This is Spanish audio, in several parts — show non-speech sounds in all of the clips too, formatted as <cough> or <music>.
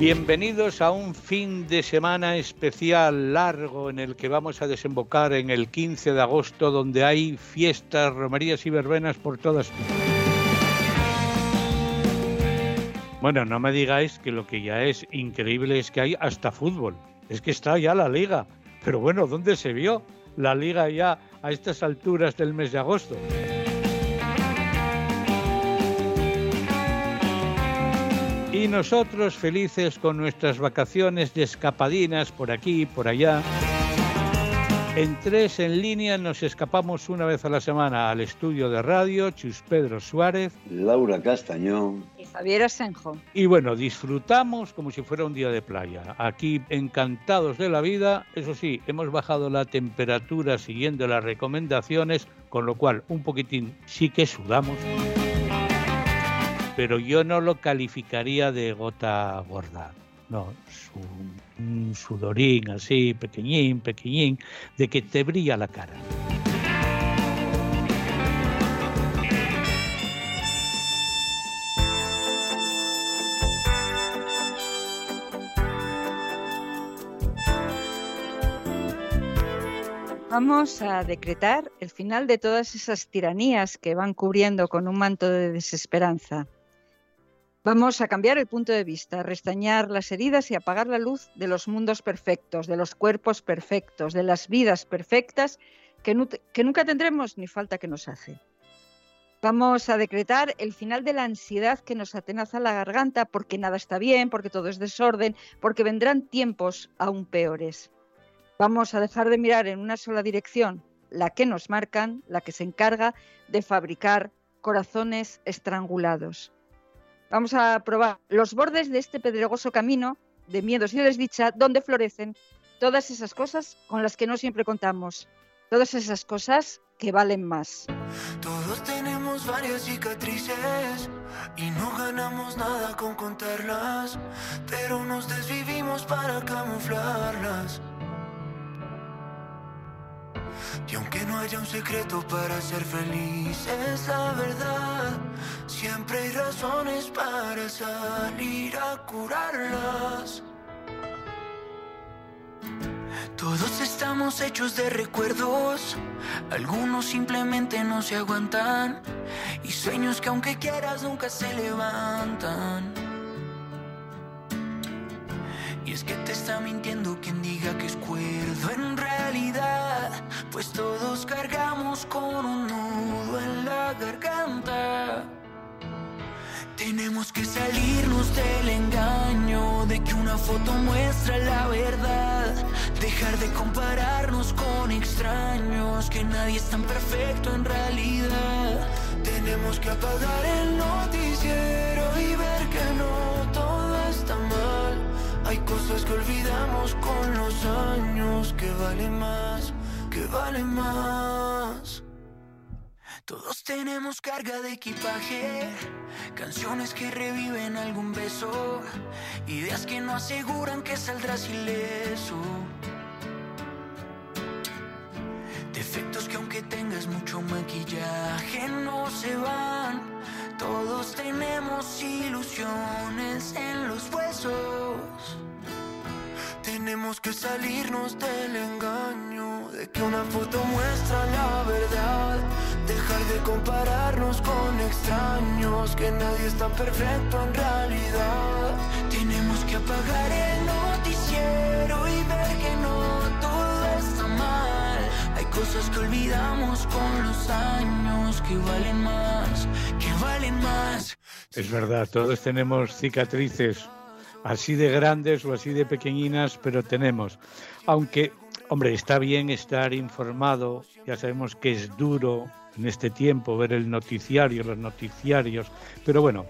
Bienvenidos a un fin de semana especial largo en el que vamos a desembocar en el 15 de agosto donde hay fiestas, romerías y verbenas por todas Bueno, no me digáis que lo que ya es increíble es que hay hasta fútbol. Es que está ya la liga. Pero bueno, ¿dónde se vio la liga ya a estas alturas del mes de agosto? Y nosotros felices con nuestras vacaciones de escapadinas por aquí y por allá. En tres en línea nos escapamos una vez a la semana al estudio de radio, Chus Pedro Suárez, Laura Castañón y Javier Asenjo. Y bueno, disfrutamos como si fuera un día de playa. Aquí encantados de la vida, eso sí, hemos bajado la temperatura siguiendo las recomendaciones, con lo cual un poquitín sí que sudamos pero yo no lo calificaría de gota gorda. No, un sudorín así, pequeñín, pequeñín, de que te brilla la cara. Vamos a decretar el final de todas esas tiranías que van cubriendo con un manto de desesperanza. Vamos a cambiar el punto de vista, restañar las heridas y apagar la luz de los mundos perfectos, de los cuerpos perfectos, de las vidas perfectas que, nunca tendremos ni falta que nos hace. Vamos a decretar el final de la ansiedad que nos atenaza la garganta porque nada está bien, porque todo es desorden, porque vendrán tiempos aún peores. Vamos a dejar de mirar en una sola dirección, la que nos marcan, la que se encarga de fabricar corazones estrangulados. Vamos a probar los bordes de este pedregoso camino de miedos y de desdicha donde florecen todas esas cosas con las que no siempre contamos, todas esas cosas que valen más. Todos tenemos varias cicatrices y no ganamos nada con contarlas, pero nos desvivimos para camuflarlas. Y aunque no haya un secreto para ser feliz, es la verdad. Siempre hay razones para salir a curarlas. Todos estamos hechos de recuerdos, algunos simplemente no se aguantan y sueños que aunque quieras nunca se levantan. Y es que te está mintiendo quien diga que es cuerdo en realidad, pues todos cargamos con un nudo en la garganta. Tenemos que salirnos del engaño de que una foto muestra la verdad. Dejar de compararnos con extraños, que nadie es tan perfecto en realidad. Tenemos que apagar el noticiero y ver Hay cosas que olvidamos con los años que valen más, que valen más. Todos tenemos carga de equipaje, canciones que reviven algún beso, ideas que no aseguran que saldrás ileso. Defectos que aunque tengas mucho maquillaje no se van. Todos tenemos ilusiones en los huesos. Tenemos que salirnos del engaño de que una foto muestra la verdad. Dejar de compararnos con extraños, que nadie es tan perfecto en realidad. Tenemos que apagar el noticiero y cosas que olvidamos con los años que valen más, que valen más. Es verdad, todos tenemos cicatrices así de grandes o así de pequeñinas, pero tenemos. Aunque, hombre, está bien estar informado, ya sabemos que es duro en este tiempo ver el noticiario, los noticiarios, pero bueno,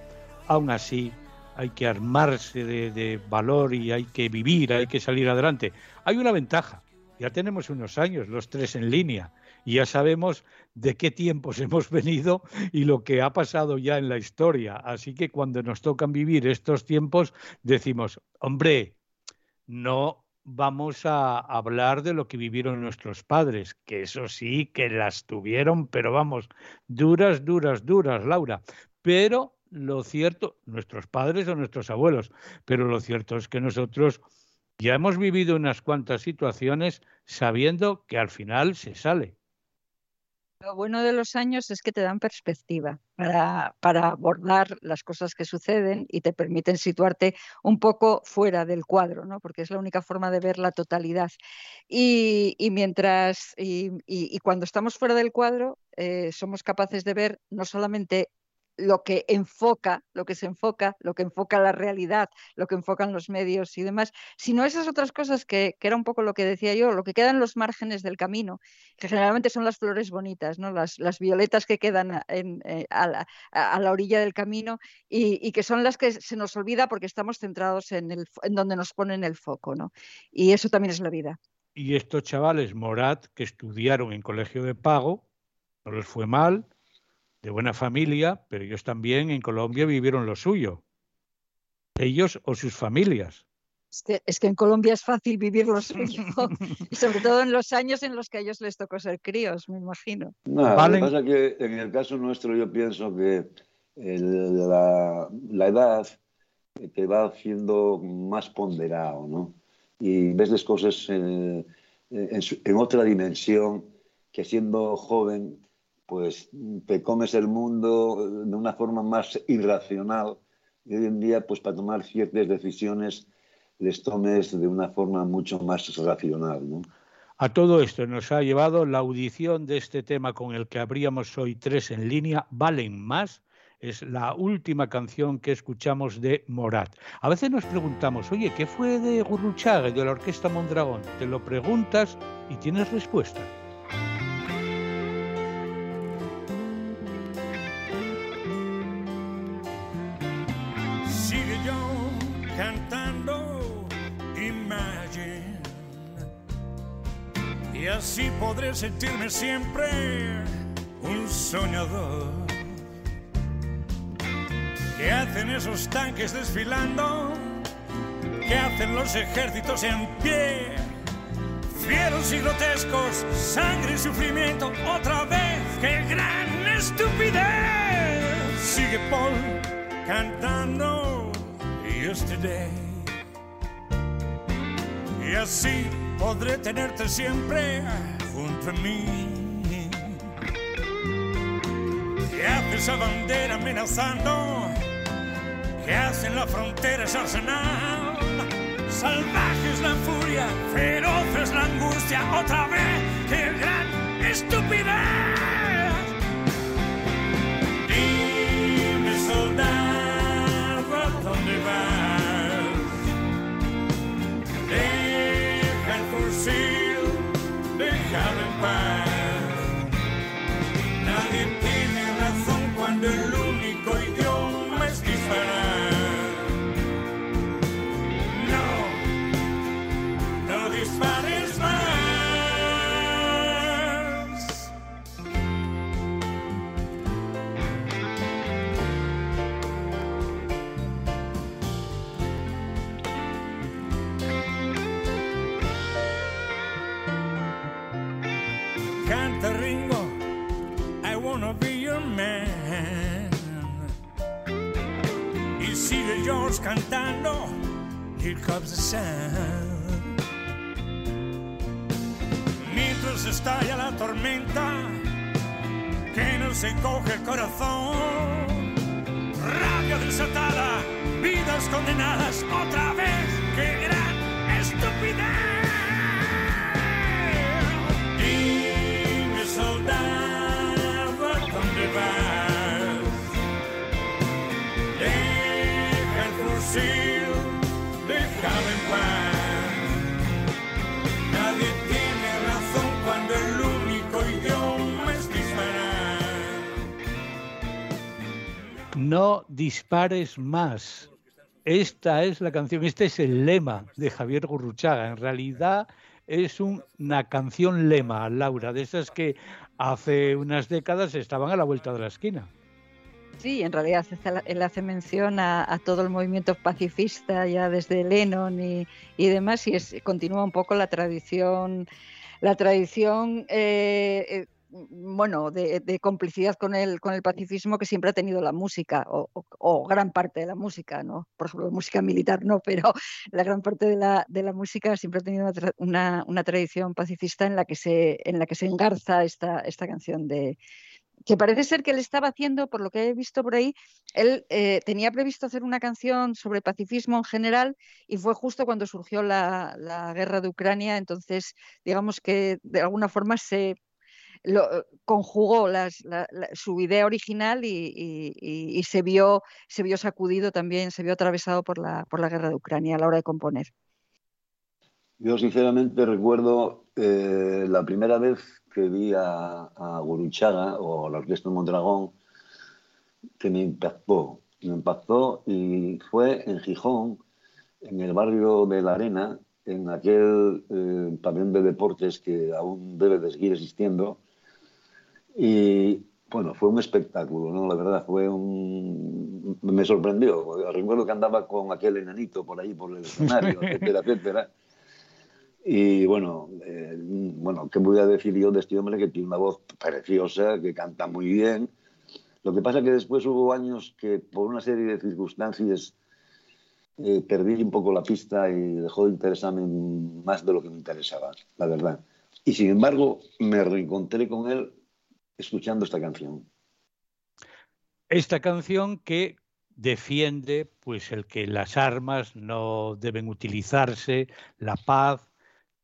aún así hay que armarse de, de valor y hay que vivir, hay que salir adelante. Hay una ventaja, ya tenemos unos años, los tres en línea, y ya sabemos de qué tiempos <laughs> hemos venido y lo que ha pasado ya en la historia. Así que cuando nos tocan vivir estos tiempos, decimos, hombre, no vamos a hablar de lo que vivieron nuestros padres, que eso sí, que las tuvieron, pero vamos, duras, duras, duras, Laura. Pero lo cierto, nuestros padres o nuestros abuelos, pero lo cierto es que nosotros ya hemos vivido unas cuantas situaciones sabiendo que al final se sale. Lo bueno de los años es que te dan perspectiva para, para, abordar las cosas que suceden y te permiten situarte un poco fuera del cuadro, ¿no? porque es la única forma de ver la totalidad. Y, y mientras, y, y, cuando estamos fuera del cuadro, eh, somos capaces de ver no solamente lo que enfoca, lo que se enfoca, lo que enfoca la realidad, lo que enfocan los medios y demás, sino esas otras cosas que, era un poco lo que decía yo, lo que queda en los márgenes del camino, que generalmente son las flores bonitas, ¿no? las, violetas que quedan eh, a, la, orilla del camino y, que son las que se nos olvida porque estamos centrados en, el, en donde nos ponen el foco. ¿no? Y eso también es la vida. Y estos chavales Morat que estudiaron en colegio de pago, no les fue mal, de buena familia, pero ellos también en Colombia vivieron lo suyo. Ellos o sus familias. Es que, en Colombia es fácil vivir lo suyo, <laughs> y sobre todo en los años en los que a ellos les tocó ser críos, me imagino. No, lo que pasa es que en el caso nuestro yo pienso que la, edad te va haciendo más ponderado, ¿no? Y ves las cosas en, en otra dimensión que siendo joven pues te comes el mundo de una forma más irracional y hoy en día pues para tomar ciertas decisiones les tomes de una forma mucho más racional. ¿no? A todo esto nos ha llevado la audición de este tema con el que abríamos hoy tres en línea, Valen Más. Es la última canción que escuchamos de Morat. A veces nos preguntamos, oye, ¿qué fue de Gurruchaga de la Orquesta Mondragón? Te lo preguntas y tienes respuesta. Sentirme siempre un soñador. ¿Qué hacen esos tanques desfilando? ¿Qué hacen los ejércitos en pie? Fieros y grotescos, sangre y sufrimiento, otra vez, qué gran estupidez. Sigue Paul cantando Yesterday. Y así podré tenerte siempre mí. ¿Qué hace esa bandera amenazando? ¿Qué hace en la frontera ese arsenal? Salvaje es la furia, feroz es la angustia, otra vez, qué gran estupidez. Here Comes the Sun. Mientras estalla la tormenta que nos encoge el corazón. Rabia desatada, vidas condenadas, otra vez, qué gran estupidez. Dime soldado, ¿dónde vas? Nadie No dispares más. Esta es la canción, este es el lema de Javier Gurruchaga. En realidad es una canción lema, Laura, de esas que hace unas décadas estaban a la vuelta de la esquina. Sí, en realidad él hace mención a, todo el movimiento pacifista ya desde Lennon y, demás y continúa un poco la tradición, la tradición eh, eh, bueno, de, complicidad con el, con el pacifismo que siempre ha tenido la música, o, gran parte de la música, ¿no? Por ejemplo, música militar no, pero <laughs> la gran parte de la, de la música siempre ha tenido una, una, tradición pacifista en la que se, en la que se engarza esta, esta canción de, que parece ser que él estaba haciendo, por lo que he visto por ahí, él eh, tenía previsto hacer una canción sobre pacifismo en general y fue justo cuando surgió la, guerra de Ucrania, entonces digamos que de alguna forma se conjugó su idea original y, se, vio, se vio sacudido también, se vio atravesado por la, por la guerra de Ucrania a la hora de componer. Yo sinceramente recuerdo eh, la primera vez que vi a, Guruchaga o a la Orquesta Mondragón que me impactó. Me impactó y fue en Gijón, en el barrio de La Arena, en aquel eh, pabellón de deportes que aún debe de seguir existiendo. Y bueno, fue un espectáculo, ¿no? La verdad, fue un... Me sorprendió. Recuerdo que andaba con aquel enanito por ahí, por el escenario, <laughs> etcétera, etcétera. Y bueno, eh, bueno, ¿qué voy a decir yo de este hombre que tiene una voz preciosa, que canta muy bien? Lo que pasa es que después hubo años que por una serie de circunstancias eh, perdí un poco la pista y dejó de interesarme más de lo que me interesaba, la verdad. Y sin embargo, me reencontré con él escuchando esta canción. Esta canción que defiende pues el que las armas no deben utilizarse, la paz,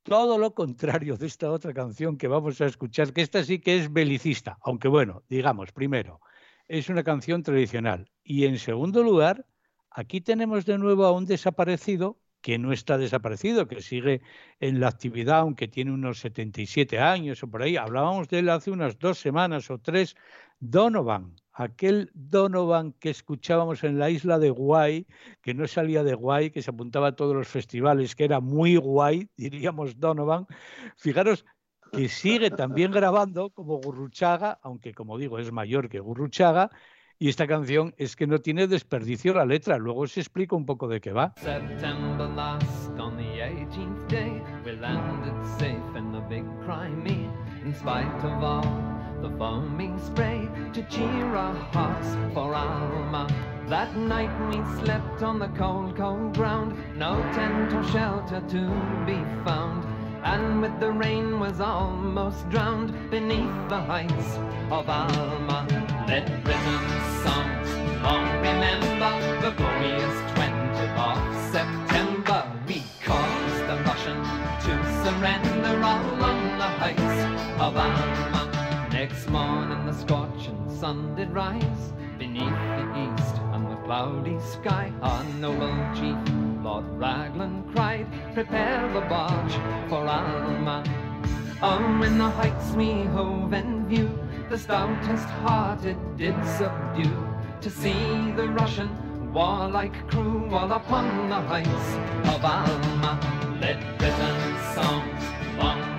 todo lo contrario de esta otra canción que vamos a escuchar, que esta sí que es belicista, aunque bueno, digamos, primero, es una canción tradicional. Y en segundo lugar, aquí tenemos de nuevo a un desaparecido que no está desaparecido, que sigue en la actividad, aunque tiene unos 77 años o por ahí. Hablábamos de él hace unas dos semanas o tres, Donovan, aquel Donovan que escuchábamos en la isla de Guay, que no salía de Guay, que se apuntaba a todos los festivales, que era muy guay, <laughs> diríamos Donovan. Fijaros que sigue también grabando como Gurruchaga, aunque como digo es mayor que Gurruchaga, y esta canción es que no tiene desperdicio la letra. Luego os explico un poco de qué va. September last, on the 18th day, we landed safe in the big Crimea, in spite of all the bombing spray to cheer our hearts for Alma. That night we slept on the cold, cold ground, no tent or shelter to be found. And with the rain was almost drowned beneath the heights of Alma. Let Britain's songs long remember the glorious 20th of September. We caused the Russian to surrender all on the heights of Alma. Next morning the scorching sun did rise beneath the east and the cloudy sky. Our noble chief, Lord Raglan, cried, Prepare the barge for Alma. Oh, in the heights we hove in view, the stoutest hearted did subdue to see the Russian warlike crew all upon the heights of Alma. Let Britain's songs long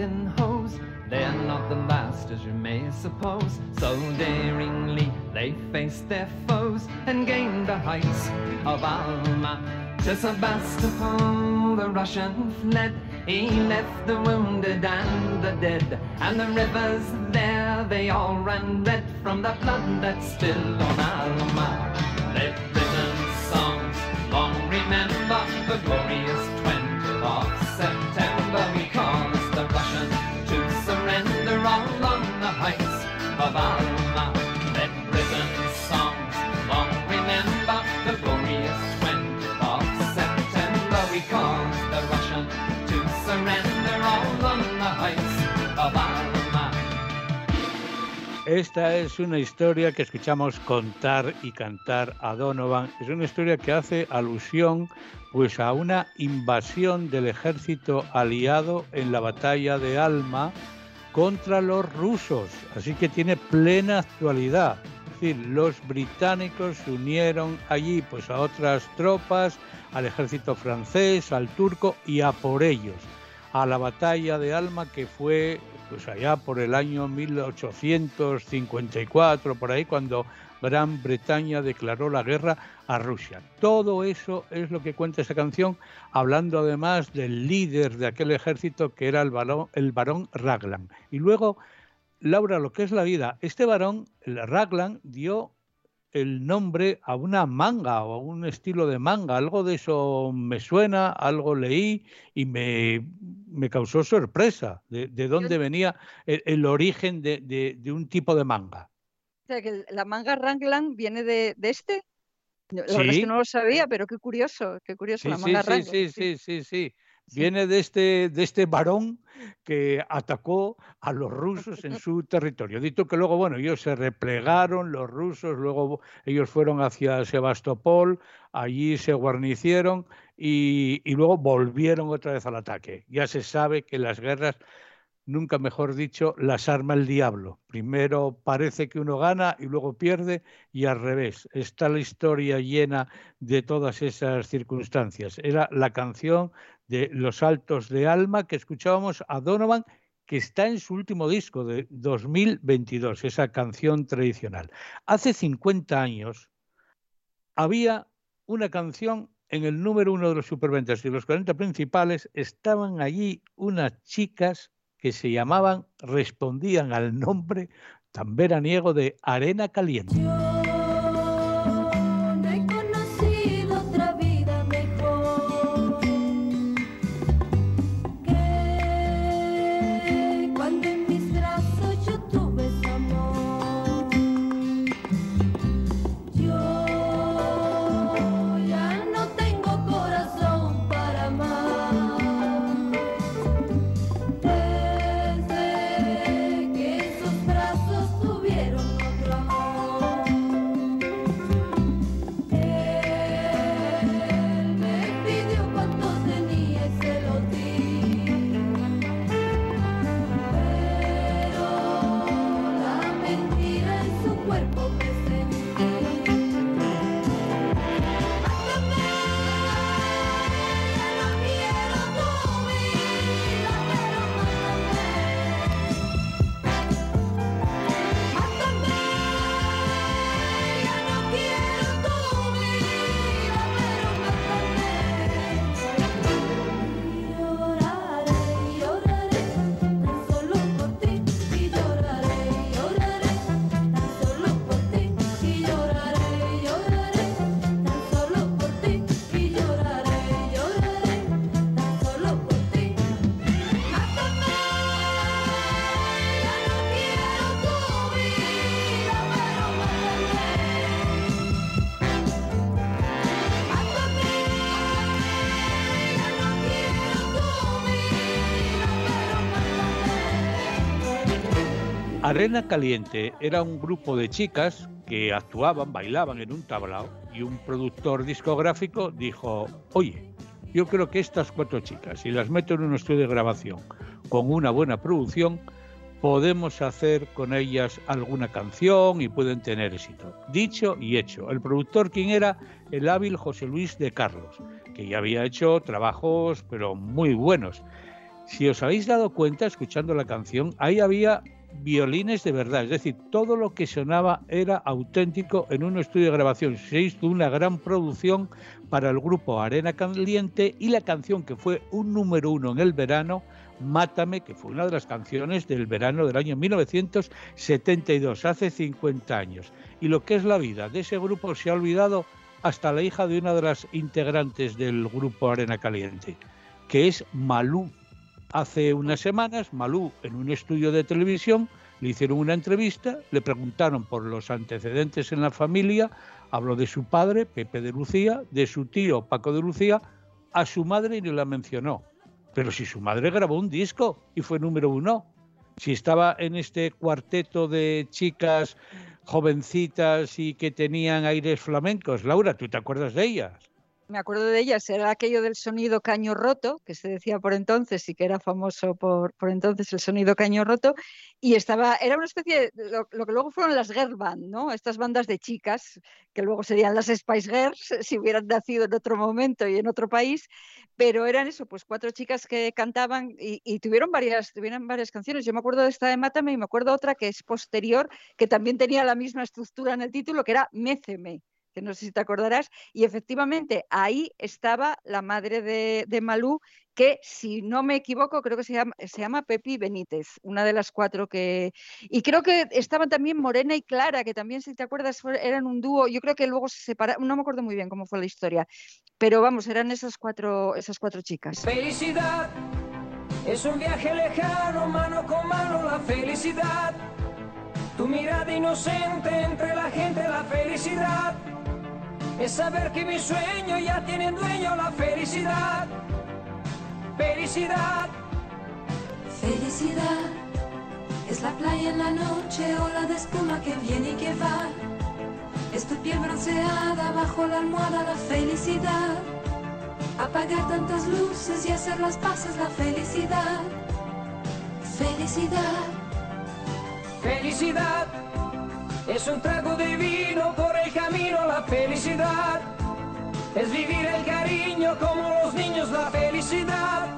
and hose. They're not the last, as you may suppose. So daringly they faced their foes and gained the heights of Alma. To Sebastopol the Russian fled. He left the wounded and the dead. And the rivers there, they all ran red from the blood that's still on Alma. Let Britain's songs long remember the glorious Esta es una historia que escuchamos contar y cantar a Donovan. Es una historia que hace alusión pues a una invasión del ejército aliado en la batalla de Alma contra los rusos. Así que tiene plena actualidad. Es decir, los británicos se unieron allí pues a otras tropas, al ejército francés, al turco y a por ellos a la batalla de Alma que fue pues allá por el año 1854, por ahí cuando Gran Bretaña declaró la guerra a Rusia. Todo eso es lo que cuenta esa canción, hablando además del líder de aquel ejército que era el barón, el barón Raglan. Y luego, Laura, lo que es la vida, este varón, el Raglan, dio el nombre a una manga o a un estilo de manga. Algo de eso me suena, algo leí y me, causó sorpresa de, dónde venía el, origen de, un tipo de manga. O sea, que la manga Ranglan viene de, este. La verdad es que no lo sabía, pero qué curioso, qué curioso la manga sí, Sí, sí, sí, sí. Viene de este, de este varón que atacó a los rusos en su territorio. Dito que luego, bueno, ellos se replegaron, los rusos, luego ellos fueron hacia Sebastopol, allí se guarnicieron y, y luego volvieron otra vez al ataque. Ya se sabe que las guerras nunca mejor dicho, las arma el diablo. Primero parece que uno gana y luego pierde y al revés. Está la historia llena de todas esas circunstancias. Era la canción de Los Altos de Alma que escuchábamos a Donovan, que está en su último disco de 2022, esa canción tradicional. Hace 50 años había una canción en el número uno de los superventas y los 40 principales estaban allí unas chicas que se llamaban, respondían al nombre tan veraniego de Arena Caliente. Arena Caliente era un grupo de chicas que actuaban, bailaban en un tablao y un productor discográfico dijo, oye, yo creo que estas cuatro chicas, si las meto en un estudio de grabación con una buena producción, podemos hacer con ellas alguna canción y pueden tener éxito. Dicho y hecho. El productor, quien era el hábil José Luis de Carlos, que ya había hecho trabajos, pero muy buenos. Si os habéis dado cuenta, escuchando la canción, ahí había violines de verdad, es decir, todo lo que sonaba era auténtico en un estudio de grabación. Se hizo una gran producción para el grupo Arena Caliente y la canción que fue un número uno en el verano, Mátame, que fue una de las canciones del verano del año 1972, hace 50 años. Y lo que es la vida de ese grupo se ha olvidado hasta la hija de una de las integrantes del grupo Arena Caliente, que es Malú Hace unas semanas, Malú, en un estudio de televisión, le hicieron una entrevista, le preguntaron por los antecedentes en la familia, habló de su padre, Pepe de Lucía, de su tío, Paco de Lucía, a su madre ni la mencionó. Pero si su madre grabó un disco y fue número uno, si estaba en este cuarteto de chicas jovencitas y que tenían aires flamencos. Laura, ¿tú te acuerdas de ellas? Me acuerdo de ellas, era aquello del sonido caño roto, que se decía por entonces y que era famoso por, por entonces el sonido caño roto, y estaba, era una especie de lo, que luego fueron las girl band, ¿no? Estas bandas de chicas, que luego serían las Spice Girls, <laughs> si hubieran nacido en otro momento y en otro país, pero eran eso, pues cuatro chicas que cantaban y, tuvieron varias, tuvieron varias canciones. Yo me acuerdo de esta de Mátame y me acuerdo otra que es posterior, que también tenía la misma estructura en el título, que era Méceme que no sé si te acordarás, y efectivamente ahí estaba la madre de, Malú, que si no me equivoco, creo que se llama, se llama Pepi Benítez, una de las cuatro que... Y creo que estaban también Morena y Clara, que también, si te acuerdas, eran un dúo, yo creo que luego se separaron, no me acuerdo muy bien cómo fue la historia, pero vamos, eran esas cuatro, esas cuatro chicas. Felicidad es un viaje lejano, mano con mano, la felicidad. Tu mirada inocente entre la gente, la felicidad es saber que mi sueño ya tiene dueño la felicidad. Felicidad. Felicidad. Es la playa en la noche, ola de espuma que viene y que va. Es tu piel bronceada bajo la almohada, la felicidad. Apagar tantas luces y hacer las paces, la felicidad. Felicidad. Felicidad es un trago de vino por el camino, la felicidad. Es vivir el cariño como los niños, la felicidad.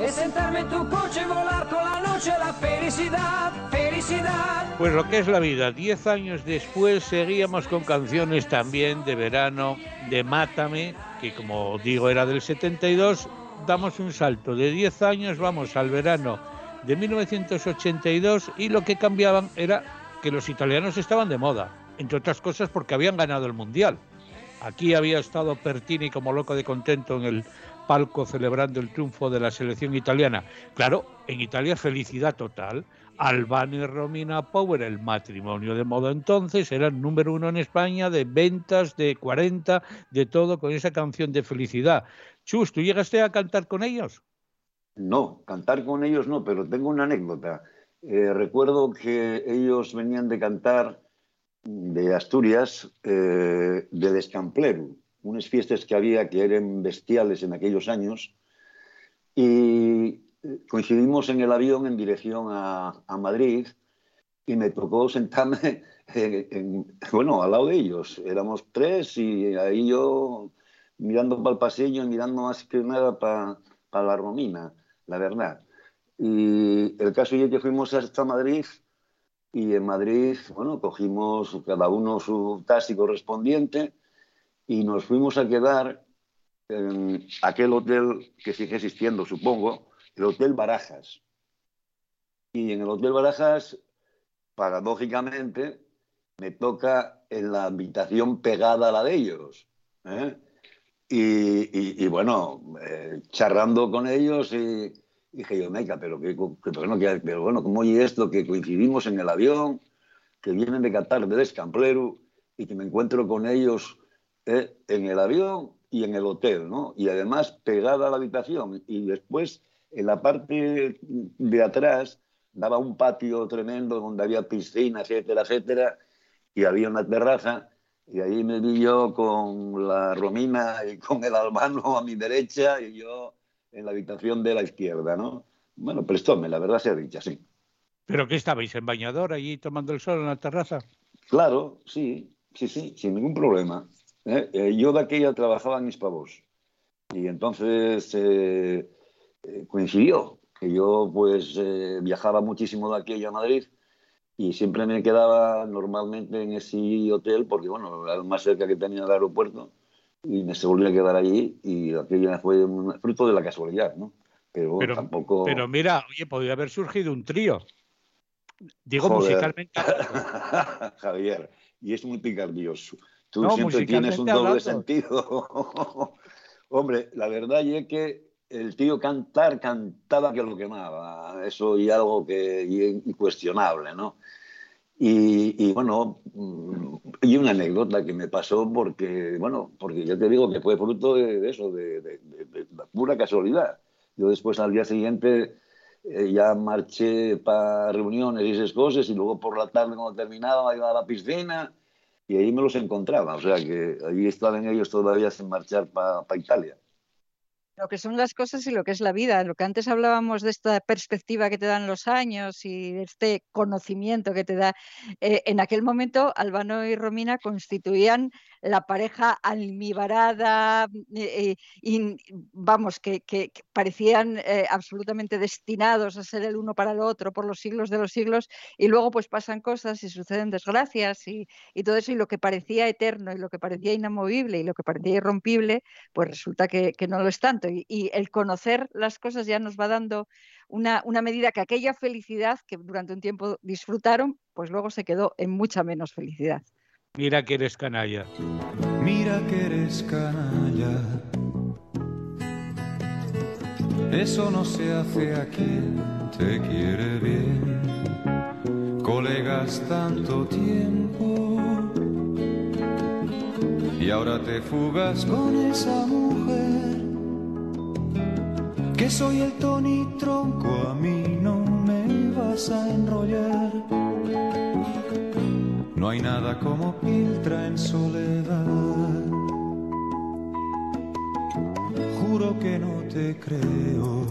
Es sentarme en tu coche y volar con la noche, la felicidad, felicidad. Pues lo que es la vida, diez años después seguíamos con canciones también de verano, de Mátame, que como digo era del 72, damos un salto de diez años, vamos al verano de 1982 y lo que cambiaban era que los italianos estaban de moda, entre otras cosas porque habían ganado el Mundial. Aquí había estado Pertini como loco de contento en el palco celebrando el triunfo de la selección italiana. Claro, en Italia felicidad total. Albano y Romina Power, el matrimonio de moda entonces, eran número uno en España de ventas, de 40, de todo, con esa canción de felicidad. Chus, ¿tú llegaste a cantar con ellos? No, cantar con ellos no, pero tengo una anécdota. Eh, recuerdo que ellos venían de cantar de Asturias, eh, de Descampleru, unas fiestas que había que eran bestiales en aquellos años, y eh, coincidimos en el avión en dirección a, Madrid y me tocó sentarme, <laughs> bueno, al lado de ellos. Éramos tres y ahí yo mirando para el pasillo mirando más que nada para, para la Romina, la verdad. Y el caso es que fuimos hasta Madrid y en Madrid, bueno, cogimos cada uno su taxi correspondiente y nos fuimos a quedar en aquel hotel que sigue existiendo, supongo, el Hotel Barajas. Y en el Hotel Barajas, paradójicamente, me toca en la habitación pegada a la de ellos. ¿eh? Y, bueno, eh, charrando con ellos y, dije yo, Meca, pero, que, bueno, pero bueno, ¿cómo oye esto? Que coincidimos en el avión, que vienen de Qatar, de Descampleru, y que me encuentro con ellos eh, en el avión y en el hotel, ¿no? Y además pegada a la habitación. Y después, en la parte de atrás, daba un patio tremendo donde había piscina, etcétera, etcétera, y había una terraza. Y ahí me vi yo con la Romina y con el albano a mi derecha y yo en la habitación de la izquierda, ¿no? Bueno, prestóme, la verdad sea dicha, sí. ¿Pero qué estabais en bañador allí tomando el sol en la terraza? Claro, sí, sí, sí, sin ningún problema. ¿eh? Eh, yo de aquella trabajaba en pavos. y entonces eh, coincidió que yo pues viajaba muchísimo de aquella a Madrid y siempre me quedaba normalmente en ese hotel porque bueno, era más cerca que tenía el aeropuerto y me se volvió a quedar allí y aquello fue un fruto de la casualidad, ¿no? Pero, tampoco... Pero mira, oye, podría haber surgido un trío. Digo musicalmente. <laughs> Javier, y es muy picardioso. Tú siempre tienes un doble sentido. <laughs> Hombre, la verdad es que el tío cantar cantaba que lo quemaba. Eso y algo que y incuestionable, ¿no? Y, bueno, mm, y una anécdota que me pasó porque, bueno, porque ya te digo que fue fruto de, eso, de, pura casualidad. Yo después al día siguiente eh, ya marché para reuniones y esas cosas y luego por la tarde cuando terminaba iba a la piscina y ahí me los encontraba. O sea que allí estaban ellos todavía sin marchar para Italia lo que son las cosas y lo que es la vida. Lo que antes hablábamos de esta perspectiva que te dan los años y de este conocimiento que te da. Eh, en aquel momento, Albano y Romina constituían la pareja almibarada eh, y vamos, que, parecían eh, absolutamente destinados a ser el uno para el otro por los siglos de los siglos y luego pues pasan cosas y suceden desgracias y, todo eso y lo que parecía eterno y lo que parecía inamovible y lo que parecía irrompible, pues resulta que, no lo es tanto y, y, el conocer las cosas ya nos va dando una, una medida que aquella felicidad que durante un tiempo disfrutaron, pues luego se quedó en mucha menos felicidad. Mira que eres canalla. Mira que eres canalla. Eso no se hace a quien te quiere bien. Colegas tanto tiempo. Y ahora te fugas con esa mujer. Que soy el Tony Tronco, a mí no me vas a enrollar no hay nada como Piltra en soledad. Juro que no te creo.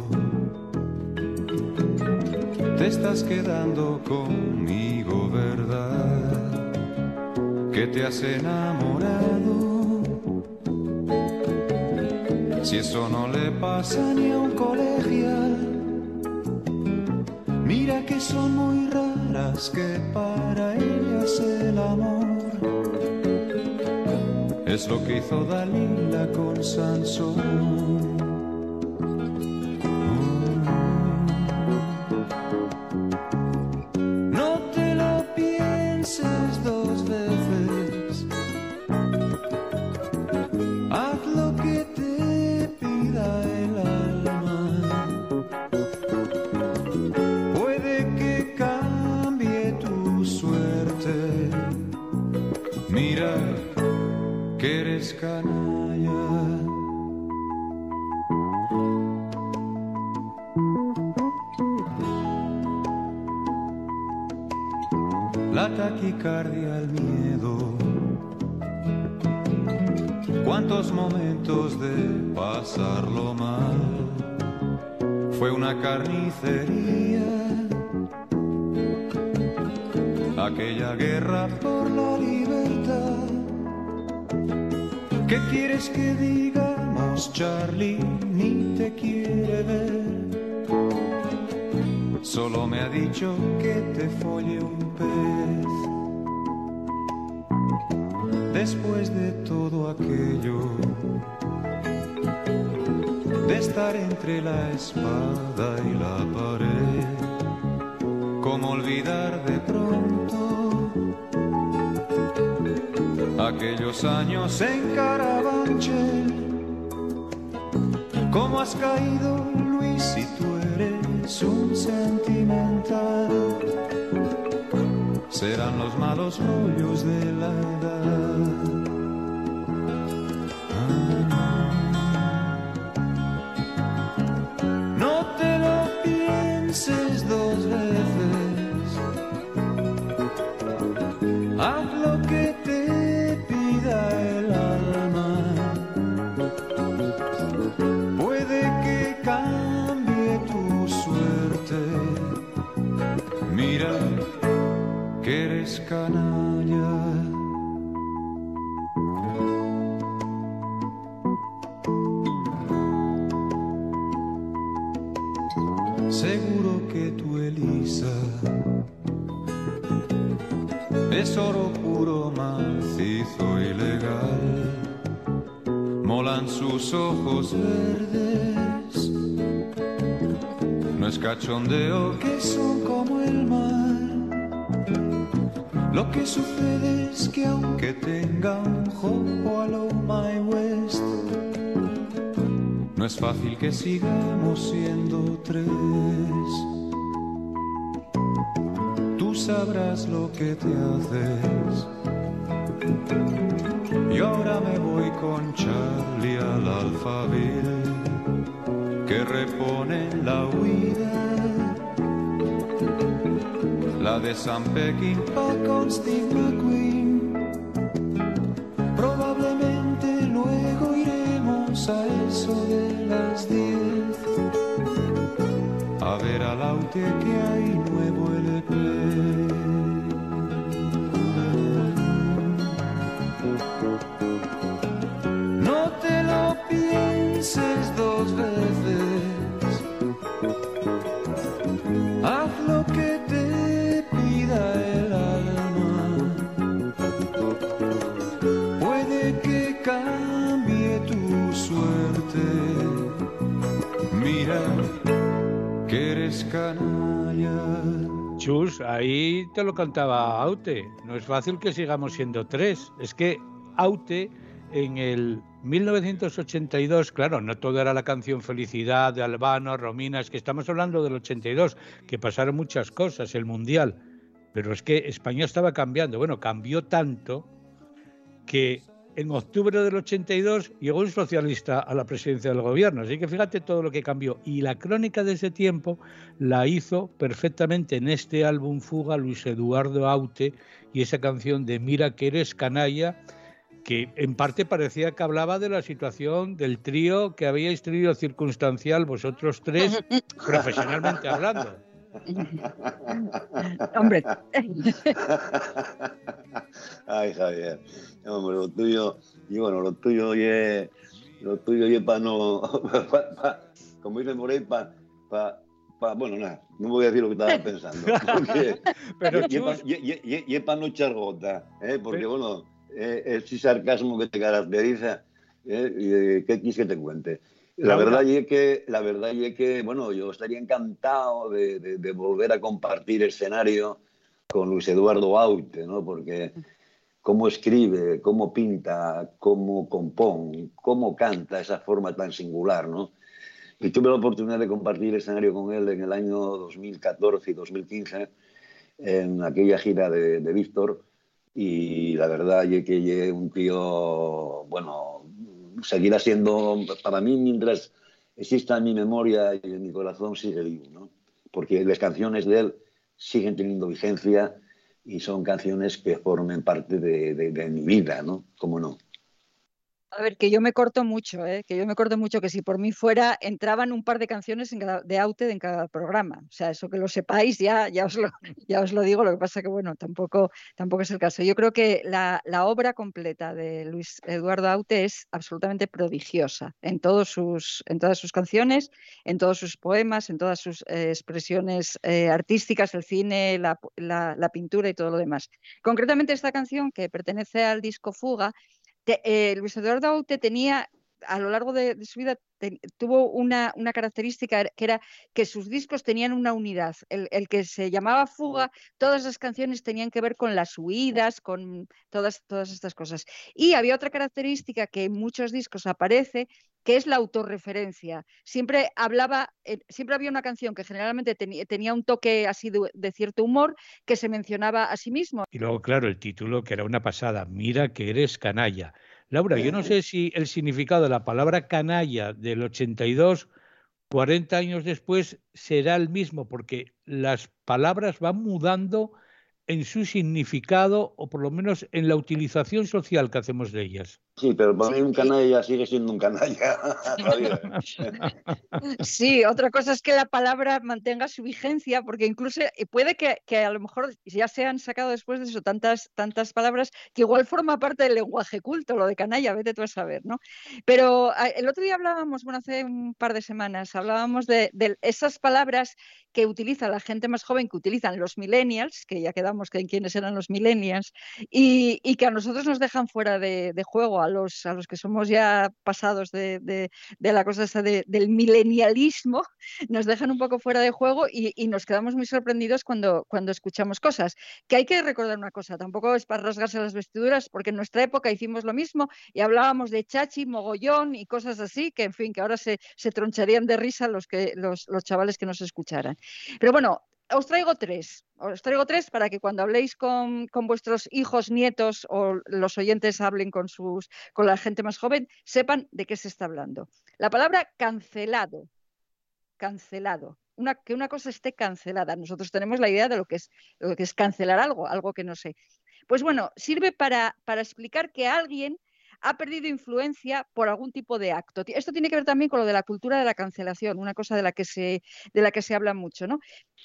Te estás quedando conmigo, ¿verdad? Que te has enamorado. Si eso no le pasa ni a un colegial, mira que son muy raras que para ellas el amor es lo que hizo Dalila con Sansón. La espada y la pared, ¿cómo olvidar de pronto aquellos años en Carabanchel? ¿Cómo has caído, Luis, si tú eres un sentimental? Serán los malos rollos de la edad. Seguro que tu Elisa es oro puro, macizo y legal. Molan sus ojos verdes, no es cachondeo que son como el mar lo que sucede es que aunque tenga un jopo a lo West, no es fácil que sigamos siendo tres. Tú sabrás lo que te haces. Y ahora me voy con Charlie al alfabil que repone la huida la de San Peckinpah con Steve McQueen. Probablemente luego iremos a eso de las diez a ver al aute que hay nuevo Chus, ahí te lo cantaba Aute. No es fácil que sigamos siendo tres. Es que Aute en el 1982, claro, no todo era la canción Felicidad de Albano, Romina, es que estamos hablando del 82, que pasaron muchas cosas, el Mundial, pero es que España estaba cambiando. Bueno, cambió tanto que en octubre del 82 llegó un socialista a la presidencia del gobierno. Así que fíjate todo lo que cambió. Y la crónica de ese tiempo la hizo perfectamente en este álbum Fuga Luis Eduardo Aute y esa canción de Mira que eres canalla que en parte parecía que hablaba de la situación del trío que habíais tenido circunstancial vosotros tres, <laughs> profesionalmente hablando. <laughs> Hombre. <laughs> Ay, Javier. Hombre, lo tuyo, y bueno, lo tuyo es, lo tuyo es para no, <laughs> pa- pa- como dicen por ahí, para, pa, pa- bueno, nada, no voy a decir lo que estaba pensando. Porque, Pero y, es para no echar gota, ¿eh? porque bueno, eh, ese sarcasmo que te caracteriza, y, eh, ¿qué quieres que te cuente? La verdad es que, la verdad es que, bueno, yo estaría encantado de, de- de volver a compartir escenario con Luis Eduardo Aute, ¿no? Porque cómo escribe, cómo pinta, cómo compone, cómo canta esa forma tan singular, ¿no? Y tuve la oportunidad de compartir escenario con él en el año 2014 y 2015 en aquella gira de, de Víctor y la verdad es que es un tío, bueno, seguirá siendo, para mí, mientras exista mi memoria y en mi corazón, sigue vivo, ¿no? Porque las canciones de él siguen teniendo vigencia y son canciones que formen parte de, de- de mi vida, ¿no? ¿Cómo no? A ver, que yo me corto mucho, ¿eh? que yo me corto mucho, que si por mí fuera, entraban un par de canciones de Aute en cada programa. O sea, eso que lo sepáis, ya, ya, os, lo, <laughs> ya os lo digo, lo que pasa que, bueno, tampoco, tampoco es el caso. Yo creo que la, la obra completa de Luis Eduardo Aute es absolutamente prodigiosa en, todos sus, en todas sus canciones, en todos sus poemas, en todas sus eh, expresiones eh, artísticas, el cine, la, la- la pintura y todo lo demás. Concretamente esta canción, que pertenece al disco Fuga, te- eh, Luis Eduardo Aute tenía a lo largo de, de su vida te- tuvo una, una característica er- que era que sus discos tenían una unidad. El, el que se llamaba Fuga, todas las canciones tenían que ver con las huidas, con todas, todas estas cosas. Y había otra característica que en muchos discos aparece, que es la autorreferencia. Siempre hablaba, eh, siempre había una canción que generalmente tenía un toque así de, de cierto humor que se mencionaba a sí mismo. y luego, claro, el título, que era una pasada, Mira que eres canalla. Laura, yo no sé si el significado de la palabra canalla del 82, 40 años después, será el mismo, porque las palabras van mudando en su significado o por lo menos en la utilización social que hacemos de ellas. Sí, pero para Sí, mí un canalla sigue siendo un canalla. <laughs> Sí, otra cosa es que la palabra mantenga su vigencia, porque incluso eh, puede que, que a lo mejor ya se han sacado después de eso tantas, tantas palabras que igual forma parte del lenguaje culto, lo de canalla, vete tú a saber, ¿no? Pero ah, el otro día hablábamos, bueno, hace un par de semanas, hablábamos de, de esas palabras que utiliza la gente más joven, que utilizan los millennials, que ya quedamos que en quiénes eran los millennials, y, y que a nosotros nos dejan fuera de, de juego, los, a los que somos ya pasados de, la cosa esa de- del milenialismo, <laughs> nos dejan un poco fuera de juego y, nos quedamos muy sorprendidos cuando, escuchamos cosas. Que hay que recordar una cosa, tampoco es para rasgarse las vestiduras, porque en nuestra época hicimos lo mismo y hablábamos de chachi, mogollón y cosas así, que en fin, que ahora se, troncharían de risa los, que, los chavales que nos escucharan. Pero bueno, os traigo tres. Os traigo tres para que cuando habléis con, con vuestros hijos, nietos o los oyentes hablen con, sus, con la gente más joven, sepan de qué se está hablando. La palabra cancelado. Cancelado. una, que una cosa esté cancelada. Nosotros tenemos la idea de lo que es, lo que es cancelar algo, algo que no sé. Pues bueno, sirve para, para explicar que alguien ha perdido influencia por algún tipo de acto. Esto tiene que ver también con lo de la cultura de la cancelación, una cosa de la que se, de la que se habla mucho. ¿no?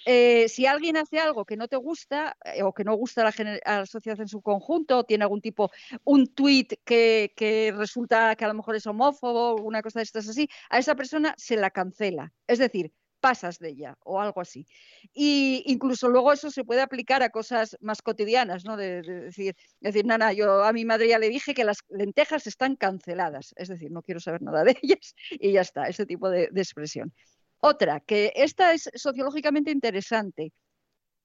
Eh, si alguien hace algo que no te gusta eh, o que no gusta a la, sociedad en su conjunto, o tiene algún tipo, un tuit que, que resulta que a lo mejor es homófobo, una cosa de estas así, a esa persona se la cancela. Es decir, pasas de ella o algo así. Y incluso luego eso se puede aplicar a cosas más cotidianas, ¿no? De, de decir, decir, nana, yo a mi madre ya le dije que las lentejas están canceladas, es decir, no quiero saber nada de <laughs> ellas y ya está, ese tipo de, expresión. Otra, que esta es sociológicamente interesante,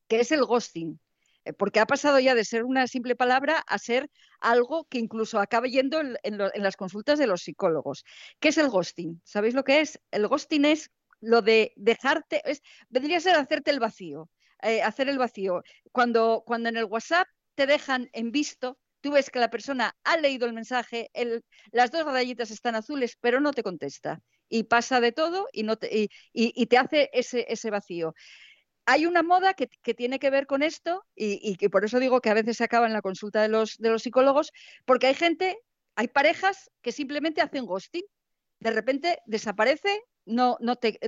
que es el ghosting eh, porque ha pasado ya de ser una simple palabra a ser algo que incluso acaba yendo en, en, las consultas de los psicólogos. ¿Qué es el ghosting? ¿Sabéis lo que es? El ghosting es lo de dejarte, es, vendría a ser hacerte el vacío, eh, hacer el vacío. Cuando, cuando en el WhatsApp te dejan en visto, tú ves que la persona ha leído el mensaje, las dos rayitas están azules, pero no te contesta. Y pasa de todo y, no te, y, y, y te hace ese, ese vacío hay una moda que, que, tiene que ver con esto y, y, que por eso digo que a veces se acaba en la consulta de los, de los psicólogos, porque hay gente, hay parejas que simplemente hacen ghosting. De repente desaparece, no, no, te,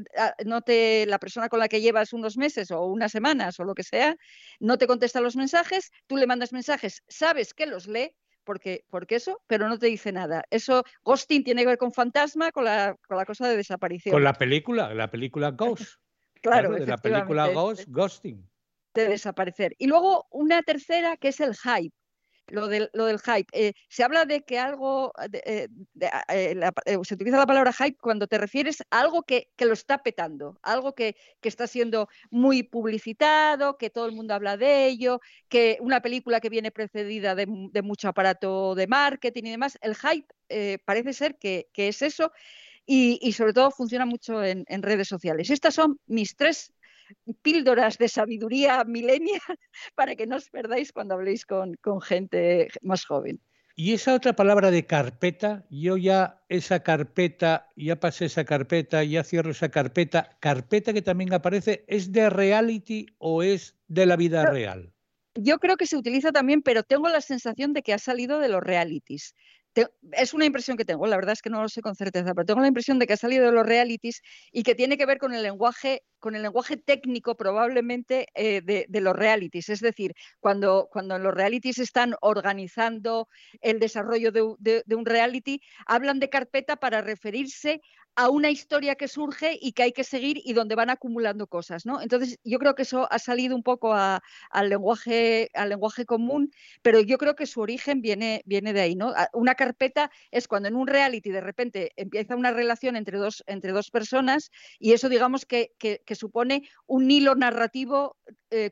no te, la persona con la que llevas unos meses o unas semanas o lo que sea, no te contesta los mensajes, tú le mandas mensajes, sabes que los lee, porque, porque eso, pero no te dice nada. Eso, ghosting tiene que ver con fantasma, con la, con la cosa de desaparición. Con la película, la película Ghost. <laughs> claro, de la película Ghost, Ghosting. De desaparecer. Y luego una tercera que es el hype lo del, lo del hype. Eh, se habla de que algo, de, eh, de, eh, eh, se utiliza la palabra hype cuando te refieres a algo que, que lo está petando, algo que, que, está siendo muy publicitado, que todo el mundo habla de ello, que una película que viene precedida de, de mucho aparato de marketing y demás. El hype eh, parece ser que, que es eso. Y, y, sobre todo funciona mucho en, en redes sociales. Estas son mis tres píldoras de sabiduría milenial <laughs> para que no os perdáis cuando habléis con, con gente más joven. Y esa otra palabra de carpeta, yo ya esa carpeta, ya pasé esa carpeta, ya cierro esa carpeta, carpeta que también aparece, ¿es de reality o es de la vida real? Yo creo que se utiliza también, pero tengo la sensación de que ha salido de los realities es una impresión que tengo, la verdad es que no lo sé con certeza, pero tengo la impresión de que ha salido de los realities y que tiene que ver con el lenguaje, con el lenguaje técnico probablemente eh, de, de, los realities. Es decir, cuando, cuando los realities están organizando el desarrollo de, de, de un reality, hablan de carpeta para referirse a una historia que surge y que hay que seguir y donde van acumulando cosas, ¿no? Entonces, yo creo que eso ha salido un poco a, al, lenguaje, al lenguaje común, pero yo creo que su origen viene, viene de ahí, ¿no? Una carpeta es cuando en un reality de repente empieza una relación entre dos, entre dos personas y eso, digamos, que, que, que supone un hilo narrativo eh,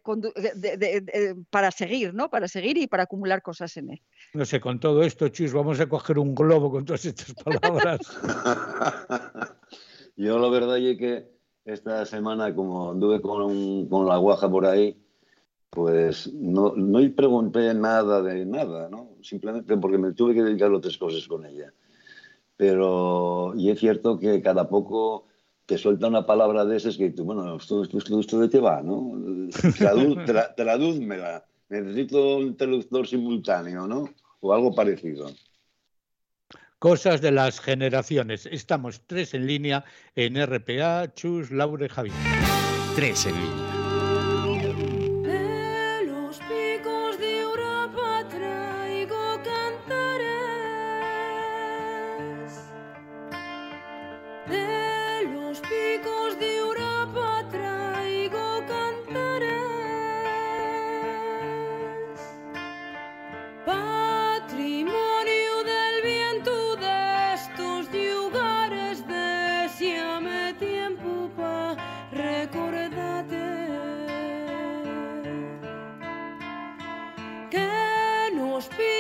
de, de, de, para seguir, ¿no? Para seguir y para acumular cosas en él. No sé, con todo esto, Chus, vamos a coger un globo con todas estas palabras. <laughs> Yo la verdad es que esta semana, como anduve con, con la guaja por ahí, pues no, no pregunté nada de nada, ¿no? Simplemente porque me tuve que dedicar a otras cosas con ella. Pero, y es cierto que cada poco te suelta una palabra de esas que tú, bueno, esto, esto, esto de qué va, ¿no? Tradu, <laughs> tra, tradúzmela. Necesito un traductor simultáneo, ¿no? O algo parecido. Cosas de las generaciones. Estamos tres en línea en RPA, Chus, Laura y Javier. Tres en línea. Tenemos más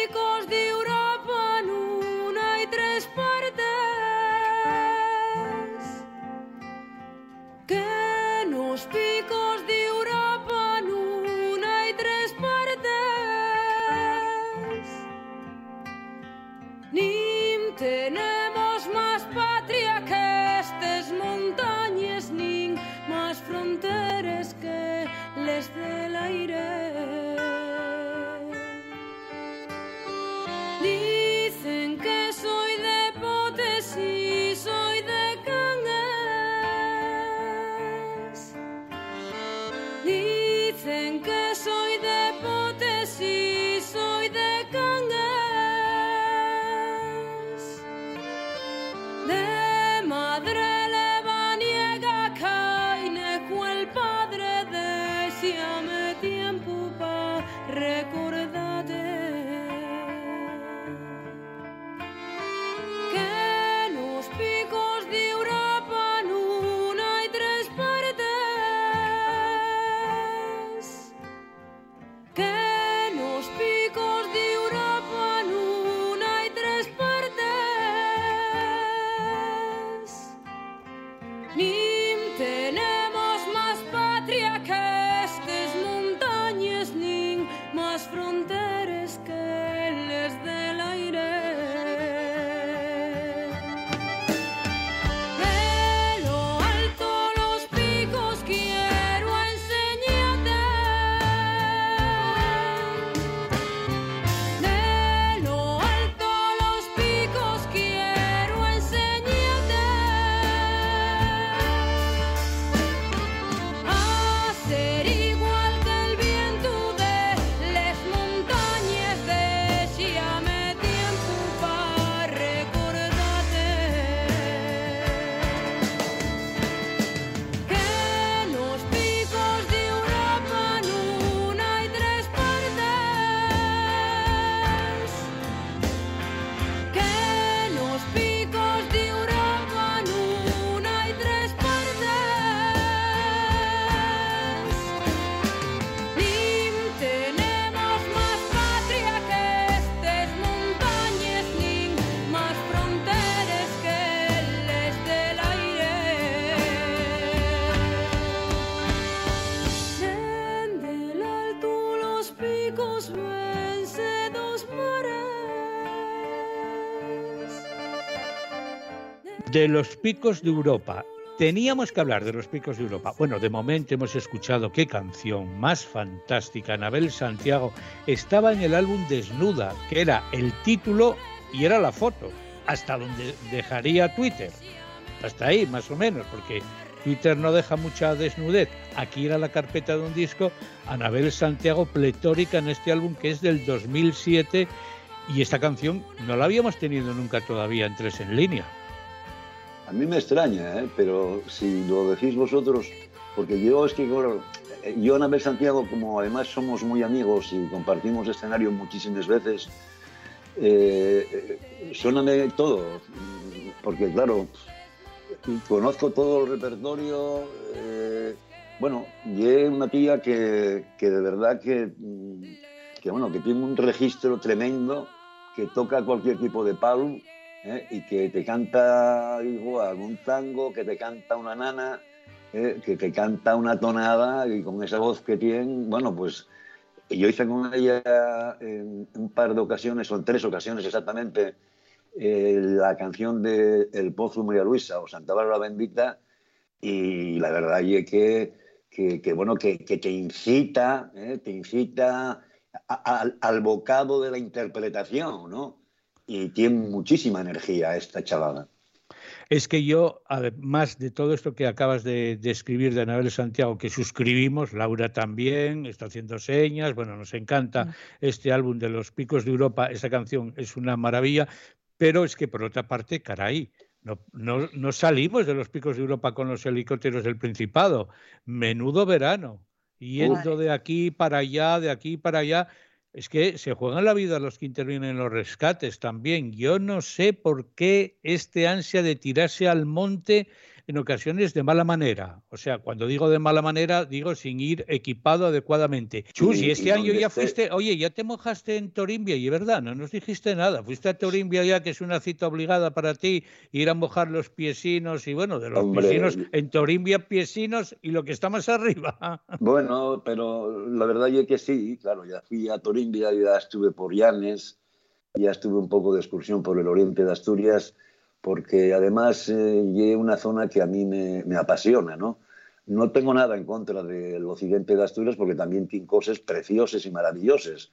De los picos de Europa. Teníamos que hablar de los picos de Europa. Bueno, de momento hemos escuchado qué canción más fantástica. Anabel Santiago estaba en el álbum Desnuda, que era el título y era la foto, hasta donde dejaría Twitter. Hasta ahí, más o menos, porque Twitter no deja mucha desnudez. Aquí era la carpeta de un disco, Anabel Santiago pletórica en este álbum que es del 2007 y esta canción no la habíamos tenido nunca todavía en tres en línea. A mí me extraña, ¿eh? pero si lo decís vosotros, porque yo es que, claro, yo, Anabel Santiago, como además somos muy amigos y compartimos escenario muchísimas veces, eh, suéname todo, porque claro, conozco todo el repertorio. Eh, bueno, y es una tía que, que de verdad que, que, bueno, que tiene un registro tremendo, que toca cualquier tipo de palo ¿eh? y que te canta igual un tango, que te canta una nana, ¿eh? que te canta una tonada y con esa voz que tiene, bueno, pues yo hice con ella en un par de ocasiones, o en tres ocasiones exactamente, eh, la canción de El Pozo María Luisa o Santa Bárbara Bendita y la verdad es que, que, bueno, que, que, te incita, te incita al bocado de la interpretación, ¿no? Y tiene muchísima energía esta chavada. Es que yo, además de todo esto que acabas de, escribir de Anabel Santiago, que suscribimos, Laura también, está haciendo señas, bueno, nos encanta este álbum de los Picos de Europa, esa canción es una maravilla, pero es que por otra parte, caray, no, no, no salimos de los Picos de Europa con los helicópteros del Principado, menudo verano, yendo de aquí para allá, de aquí para allá, es que se juegan la vida los que intervienen en los rescates también. Yo no sé por qué este ansia de tirarse al monte en ocasiones de mala manera. O sea, cuando digo de mala manera, digo sin ir equipado adecuadamente. Chus, y este año ya fuiste, oye, ya te mojaste en Torimbia, y es verdad, no nos dijiste nada. Fuiste a Torimbia ya, que es una cita obligada para ti, ir a mojar los piesinos, y bueno, de los piesinos, en Torimbia piesinos y lo que está más arriba. <laughs> Bueno, pero la verdad es que sí, claro, ya fui a Torimbia, ya estuve por Llanes, ya estuve un poco de excursión por el oriente de Asturias, porque además eh, es una zona que a mí me, me, apasiona, ¿no? No tengo nada en contra del occidente de Asturias porque también tiene cosas preciosas y maravillosas,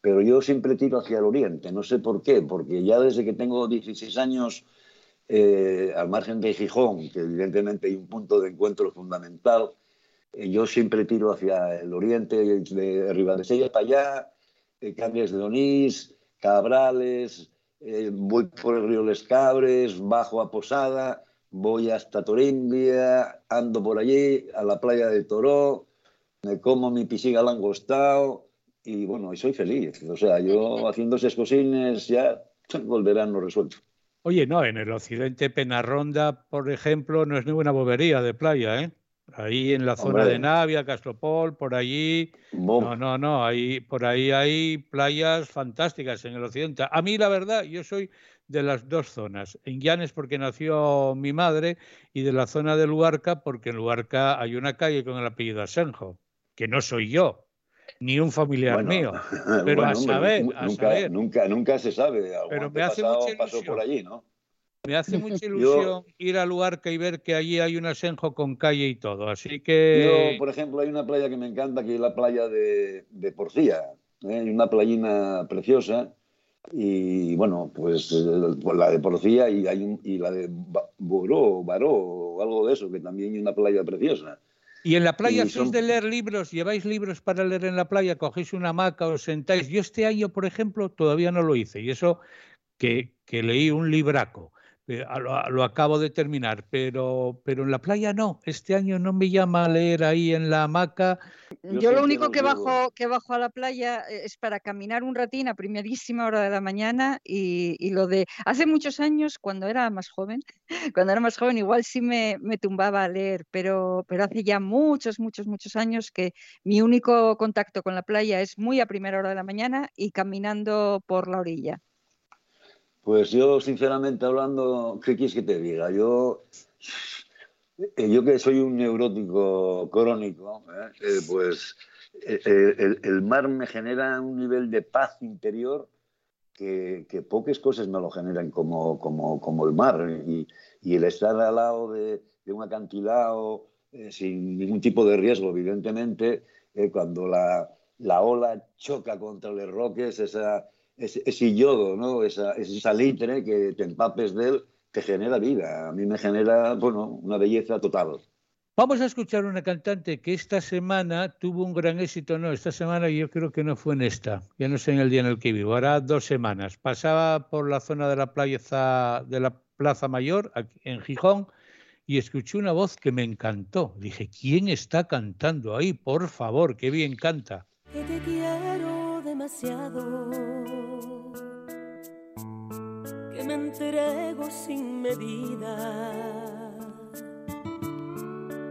pero yo siempre tiro hacia el oriente, no sé por qué, porque ya desde que tengo 16 años, eh, al margen de Gijón, que evidentemente hay un punto de encuentro fundamental, eh, yo siempre tiro hacia el oriente, de Ribadesella para allá, eh, Cambies de Onís, Cabrales, eh, voy por el río Les Cabres, bajo a Posada, voy hasta Torimbia, ando por allí, a la playa de Toró, me como mi pisiga langostao y bueno, y soy feliz. O sea, yo <laughs> haciendo esas cosines ya tengo el verano resuelto. Oye, no, en el occidente Penarronda, por ejemplo, no es ninguna bobería de playa, ¿eh? Ahí en la zona de Navia, Castropol, por allí. No, no, no, ahí, por ahí hay playas fantásticas en el occidente. A mí, la verdad, yo soy de las dos zonas. En Llanes porque nació mi madre y de la zona de Luarca porque en Luarca hay una calle con el apellido Asenjo, que no soy yo, ni un familiar mío. <laughs> Pero a saber, nunca, Nunca, nunca se sabe. Pero me hace mucha pasó por allí, ¿no? Me hace mucha <laughs> ilusión ir a Luarca y ver que allí hay un asenjo con calle y todo. Así que. Yo, por ejemplo, hay una playa que me encanta, que es la playa de, de Porcía. ¿eh? Una playina preciosa. Y bueno, pues, pues la de Porcía y, hay y la de Boró, Baró, o algo de eso, que también es una playa preciosa. ¿Y en la playa sois de leer libros? ¿Lleváis libros para leer en la playa? ¿Cogéis una hamaca, os sentáis? Yo este año, por ejemplo, todavía no lo hice. Y eso que, que leí un libraco eh, lo, acabo de terminar, pero, pero en la playa no. Este año no me llama a leer ahí en la hamaca. Yo, lo único que bajo, que bajo a la playa eh, es para caminar un ratín a primerísima hora de la mañana y, y, lo de hace muchos años, cuando era más joven, <laughs> cuando era más joven igual sí me, me tumbaba a leer, pero, pero hace ya muchos, muchos, muchos años que mi único contacto con la playa es muy a primera hora de la mañana y caminando por la orilla. Pues yo, sinceramente hablando, ¿qué quieres que te diga? Yo, eh, yo que soy un neurótico crónico, ¿eh? Eh, pues el, el, mar me genera un nivel de paz interior que, que pocas cosas me lo generan como, como, como el mar. Y, y el estar al lado de, de un acantilado eh, sin ningún tipo de riesgo, evidentemente, eh, cuando la, la ola choca contra los roques, esa, ese, ese yodo, ¿no? esa, ese salitre que te empapes de él, te genera vida. A mí me genera, bueno, una belleza total. Vamos a escuchar una cantante que esta semana tuvo un gran éxito, no, esta semana yo creo que no fue en esta, ya no sé en el día en el que vivo, ahora dos semanas. Pasaba por la zona de la plaza, de la Plaza Mayor, aquí en Gijón, y escuché una voz que me encantó. Dije, ¿quién está cantando ahí? Por favor, qué bien canta. que te quiero demasiado, me entrego sin medida,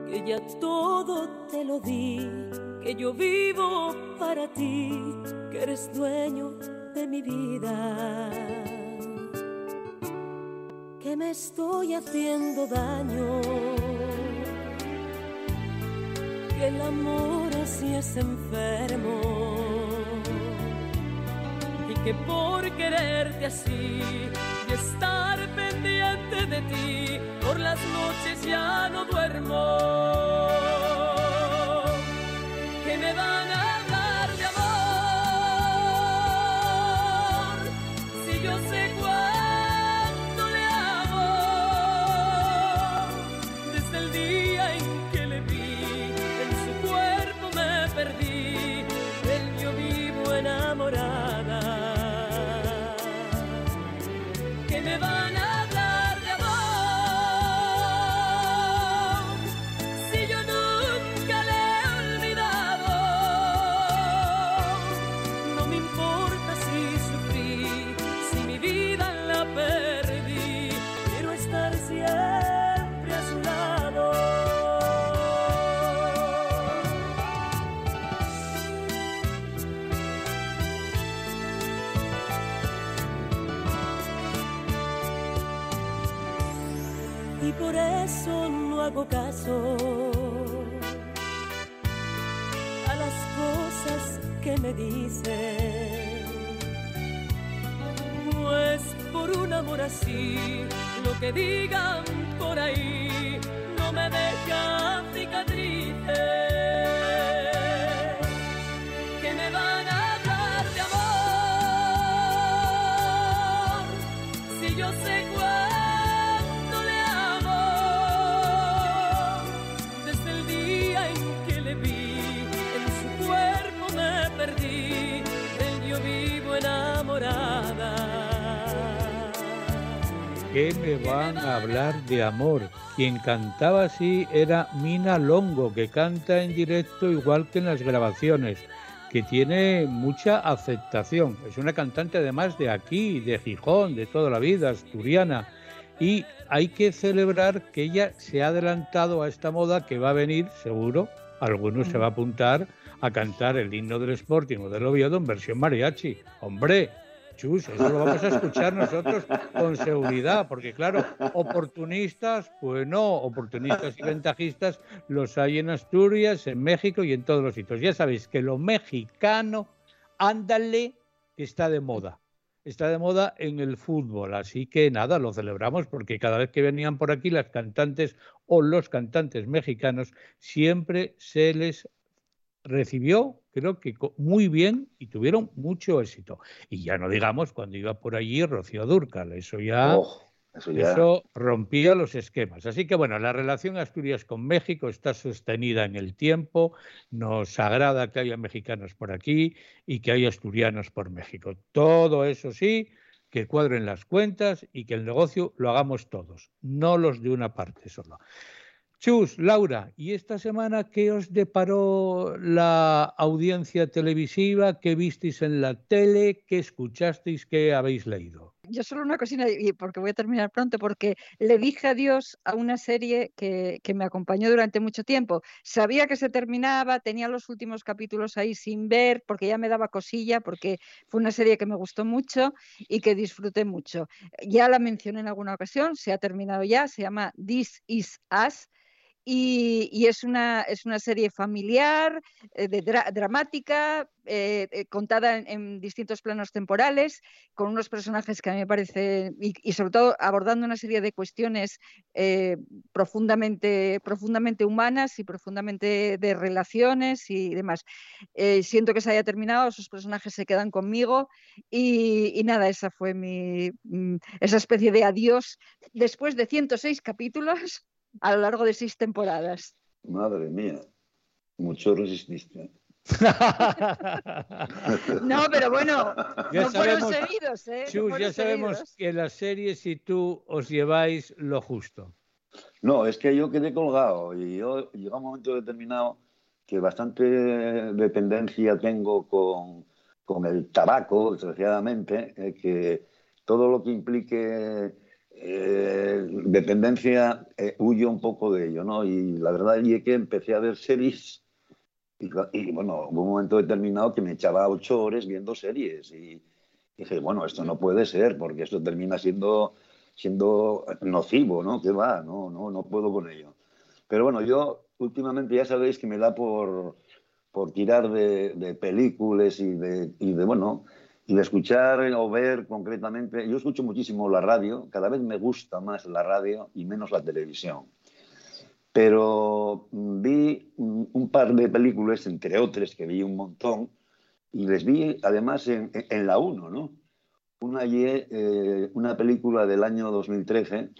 que ya todo te lo di, que yo vivo para ti, que eres dueño de mi vida, que me estoy haciendo daño. Que el amor así es enfermo. Y que por quererte así y estar pendiente de ti. Por las noches ya no duermo. Que me van a hago caso a las cosas que me dicen. Pues por un amor así, lo que digan ¿Qué me van a hablar de amor? Quien cantaba así era Mina Longo, que canta en directo igual que en las grabaciones, que tiene mucha aceptación. Es una cantante además de aquí, de Gijón, de toda la vida, asturiana. Y hay que celebrar que ella se ha adelantado a esta moda que va a venir, seguro, algunos se va a apuntar a cantar el himno del Sporting o del Oviedo en versión mariachi. Hombre, Chus, eso lo vamos a escuchar nosotros con seguridad, porque claro, oportunistas, pues no, oportunistas y ventajistas los hay en Asturias, en México y en todos los sitios. Ya sabéis que lo mexicano, ándale, que está de moda. Está de moda en el fútbol, así que nada, lo celebramos porque cada vez que venían por aquí las cantantes o los cantantes mexicanos, siempre se les recibió, creo que muy bien y tuvieron mucho éxito. Y ya no digamos cuando iba por allí Rocío eso ya, Oh, eso ya. eso rompía los esquemas. Así que bueno, la relación Asturias con México está sostenida en el tiempo, nos agrada que haya mexicanos por aquí y que haya asturianos por México. Todo eso sí, que cuadren las cuentas y que el negocio lo hagamos todos, no los de una parte solo. Chus, Laura, ¿y esta semana qué os deparó la audiencia televisiva? ¿Qué visteis en la tele? ¿Qué escuchasteis? ¿Qué habéis leído? Yo solo una cosina, y porque voy a terminar pronto, porque le dije adiós a una serie que, que me acompañó durante mucho tiempo. Sabía que se terminaba, tenía los últimos capítulos ahí sin ver, porque ya me daba cosilla, porque fue una serie que me gustó mucho y que disfruté mucho. Ya la mencioné en alguna ocasión, se ha terminado ya, se llama This Is Us. Y, y es, una, es una serie familiar, eh, de dra- dramática, eh, eh, contada en, en distintos planos temporales, con unos personajes que a mí me parece, y, y sobre todo abordando una serie de cuestiones eh, profundamente, profundamente humanas y profundamente de relaciones y demás. Eh, siento que se haya terminado, esos personajes se quedan conmigo y, y nada, esa fue mi, mm, esa especie de adiós después de 106 capítulos a lo largo de seis temporadas. Madre mía, mucho resististe. <laughs> No, pero bueno, Ya no fueron sabemos, seguidos, ¿eh? No Chus, fueron ya sabemos seguidos. que las series y tú os lleváis lo justo. No, es que yo quedé colgado y yo llega un momento determinado que bastante dependencia tengo con, con el tabaco, desgraciadamente, eh, que todo lo que implique eh, dependencia eh, huyo un poco de ello, ¿no? Y la verdad es que empecé a ver series y, y, bueno, hubo un momento determinado que me echaba ocho horas viendo series y dije, bueno, esto no puede ser porque esto termina siendo siendo nocivo, ¿no? ¿Qué va? No, no, no puedo con ello. Pero bueno, yo últimamente ya sabéis que me da por, por tirar de, de películas y de, y de, bueno, y escuchar o ver concretamente. Yo escucho muchísimo la radio, cada vez me gusta más la radio y menos la televisión. Pero mm, vi un, un par de películas, entre otras que vi un montón, y les vi además en, en- la 1, ¿no? Una, eh, una película del año 2013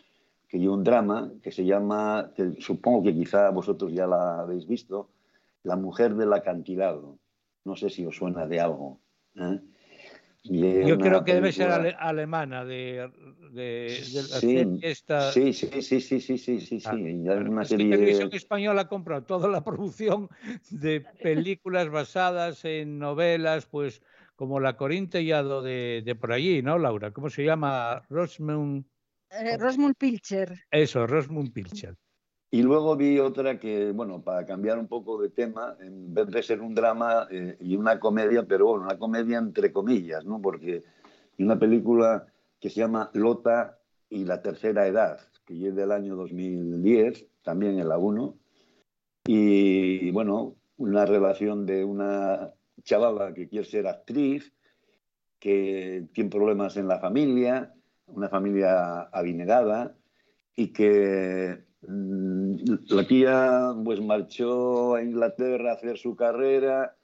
que y un drama que se llama, que supongo que quizá vosotros ya la habéis visto, La mujer del acantilado. No sé si os suena de algo. ¿eh? Yo una creo que debe ser ale- alemana, de, de, de la Sí, serie esta. sí, sí, sí, sí, sí, sí, sí, Ah, sí. Y una Es que serie... Televisión Española ha comprado toda la <laughs> producción de películas basadas en novelas, pues como La Corintellado de, de por allí, ¿no, Laura? ¿Cómo se llama? Rosmund. Eh, Rosmund Pilcher. Eso, Rosmund Pilcher. Y luego vi otra que, bueno, para cambiar un poco de tema, en vez de ser un drama eh, y una comedia, pero bueno, una comedia entre comillas, ¿no? Porque una película que se llama Lota y la tercera edad, que es del año 2010, también en la 1. Y bueno, una relación de una chavala que quiere ser actriz, que tiene problemas en la familia, una familia adinerada, y que la tía pues marchó a Inglaterra a hacer su carrera,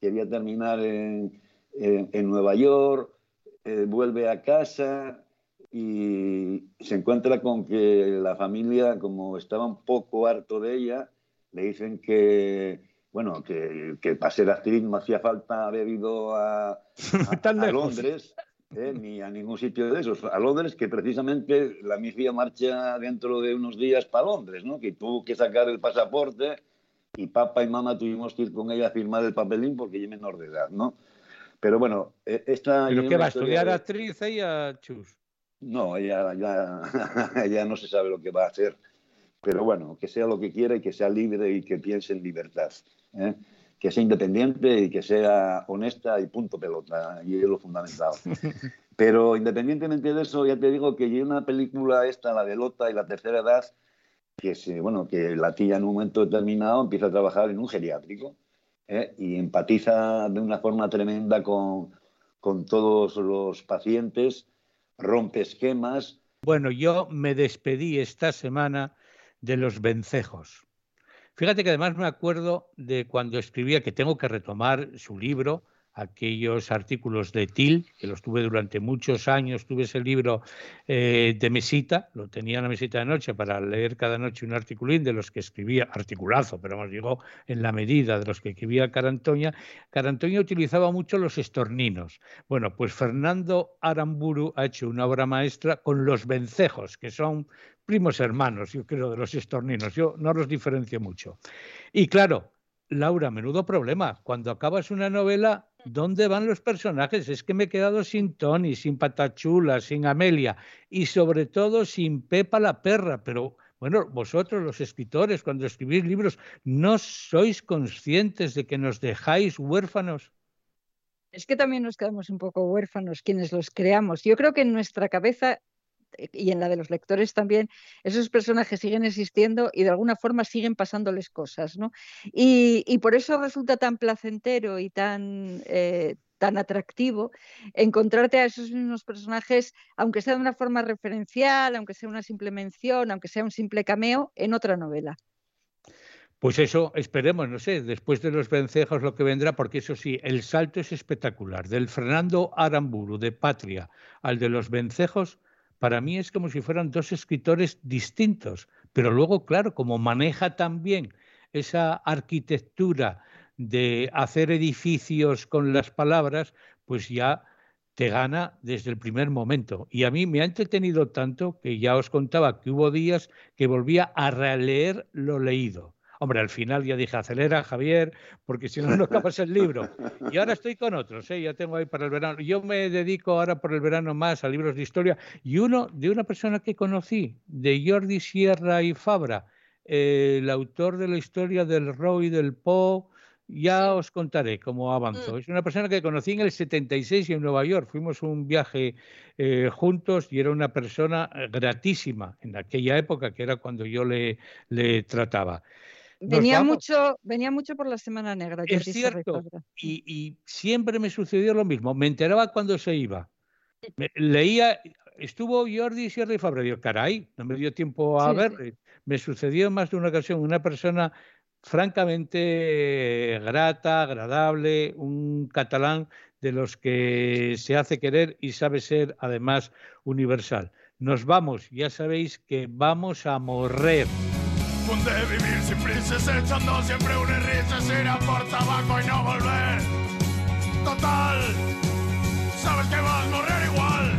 quería terminar en, en- en Nueva York, eh, vuelve a casa y se encuentra con que la familia, como estaba un poco harto de ella, le dicen que, bueno, que, que para ser actriz no hacía falta haber ido a, <laughs> a- a. Londres, eh, ni a ningún sitio de esos. A Londres, que precisamente la mi hija marcha dentro de unos días para Londres, ¿no? Que tuvo que sacar el pasaporte y papá y mamá tuvimos que ir con ella a firmar el papelín porque ella es menor de edad, ¿no? Pero bueno, eh, esta... ¿Pero qué va a estudiar de- actriz ella, Chus? no, ella ya, <laughs> ya no se sabe lo que va a hacer. Pero bueno, que sea lo que quiera y que sea libre y que piense en libertad. ¿eh? Que sea independiente y que sea honesta y punto pelota. Y es lo fundamental. <laughs> Pero independientemente de eso, ya te digo que hay una película esta, la de Lota y la tercera edad, que, se, bueno, que la tía en un momento determinado empieza a trabajar en un geriátrico ¿eh? y empatiza de una forma tremenda con, con todos los pacientes, rompe esquemas. Bueno, yo me despedí esta semana de los vencejos. Fíjate que además me acuerdo de cuando escribía que tengo que retomar su libro, aquellos artículos de Til, que los tuve durante muchos años, tuve ese libro eh, de mesita, lo tenía en la mesita de noche para leer cada noche un articulín de los que escribía, articulazo, pero vamos, llegó en la medida de los que escribía Carantoña. Carantoña utilizaba mucho los estorninos. Bueno, pues Fernando Aramburu ha hecho una obra maestra con los vencejos, que son primos hermanos, yo creo, de los estorninos. Yo no los diferencio mucho. Y claro, Laura, menudo problema. Cuando acabas una novela, ¿dónde van los personajes? Es que me he quedado sin Tony, sin Patachula, sin Amelia y sobre todo sin Pepa la perra. Pero bueno, vosotros los escritores, cuando escribís libros, ¿no sois conscientes de que nos dejáis huérfanos? Es que también nos quedamos un poco huérfanos quienes los creamos. Yo creo que en nuestra cabeza y en la de los lectores también, esos personajes siguen existiendo y de alguna forma siguen pasándoles cosas, ¿no? Y, y por eso resulta tan placentero y tan, eh, tan atractivo encontrarte a esos mismos personajes, aunque sea de una forma referencial, aunque sea una simple mención, aunque sea un simple cameo, en otra novela. Pues eso, esperemos, no sé, después de los vencejos lo que vendrá, porque eso sí, el salto es espectacular. Del Fernando Aramburu de Patria al de los vencejos, para mí es como si fueran dos escritores distintos, pero luego, claro, como maneja también esa arquitectura de hacer edificios con las palabras, pues ya te gana desde el primer momento. Y a mí me ha entretenido tanto que ya os contaba que hubo días que volvía a releer lo leído Hombre, al final ya dije, acelera, Javier, porque si no, no acabas el libro. Y ahora estoy con otros, ¿eh? ya tengo ahí para el verano. Yo me dedico ahora por el verano más a libros de historia. Y uno de una persona que conocí, de Jordi Sierra y Fabra, eh, el autor de la historia del Roy del Po, ya os contaré cómo avanzó. Mm. Es una persona que conocí en el 76 en Nueva York. Fuimos un viaje eh, juntos y era una persona gratísima en aquella época, que era cuando yo le, le trataba. Venía mucho, venía mucho por la Semana Negra. Es cierto. Y, siempre me sucedió lo mismo. Me enteraba cuando se iba. leía, estuvo Jordi Sierra y Fabra. Digo, caray, no me dio tiempo a ver. Me sucedió más de una ocasión. Una persona francamente grata, agradable, un catalán de los que se hace querer y sabe ser además universal. Nos vamos, ya sabéis que vamos a morrer de vivir sin prisas, echando siempre un risas, ir a por tabaco y no volver. Total, sabes que vas a morrer igual.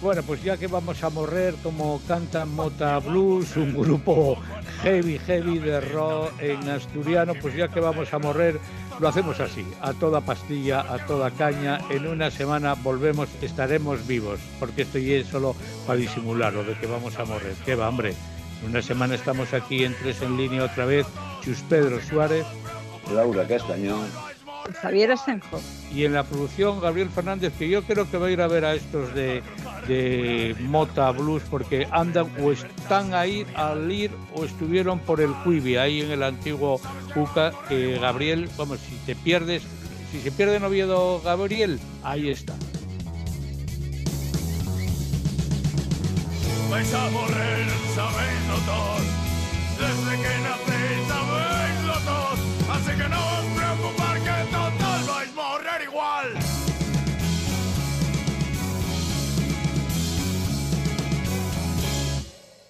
Bueno, pues ya que vamos a morrer como canta Mota Blues, un grupo heavy, heavy de rock en asturiano, pues ya que vamos a morrer, lo hacemos así, a toda pastilla, a toda caña. En una semana volvemos, estaremos vivos, porque esto ya es solo para disimularlo de que vamos a morrer. ¿Qué va, hombre? Una semana estamos aquí en Tres en Línea otra vez. Chus Pedro Suárez. Laura Castañón. Javier Asenjo. Y en la producción Gabriel Fernández, que yo creo que va a ir a ver a estos de, de Mota Blues porque andan o están ahí al ir o estuvieron por el Cuivi, ahí en el antiguo UCA, que Gabriel, vamos, si te pierdes, si se pierde en Oviedo Gabriel, ahí está. vais a morir, sabéislo todos. Desde que nacéis sabéislo todos. Así que no os preocupar que total vais a morir igual.